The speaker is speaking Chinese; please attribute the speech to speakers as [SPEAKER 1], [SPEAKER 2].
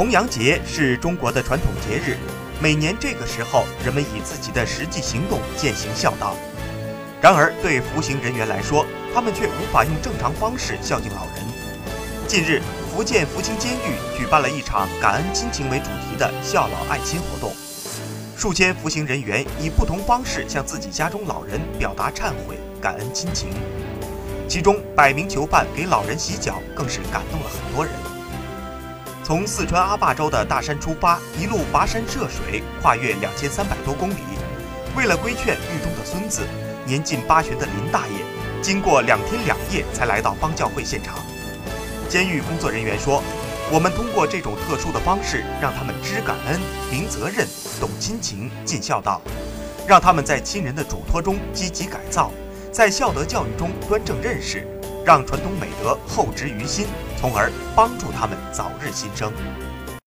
[SPEAKER 1] 重阳节是中国的传统节日，每年这个时候，人们以自己的实际行动践行孝道。然而，对服刑人员来说，他们却无法用正常方式孝敬老人。近日，福建福清监狱举办了一场感恩亲情为主题的孝老爱亲活动，数千服刑人员以不同方式向自己家中老人表达忏悔、感恩亲情。其中，百名囚犯给老人洗脚，更是感动了很多人。从四川阿坝州的大山出发，一路跋山涉水，跨越两千三百多公里，为了规劝狱中的孙子。年近八旬的林大爷，经过两天两夜才来到帮教会现场。监狱工作人员说：“我们通过这种特殊的方式，让他们知感恩、明责任、懂亲情、尽孝道，让他们在亲人的嘱托中积极改造，在孝德教育中端正认识，让传统美德厚植于心，从而帮助他们早日新生。”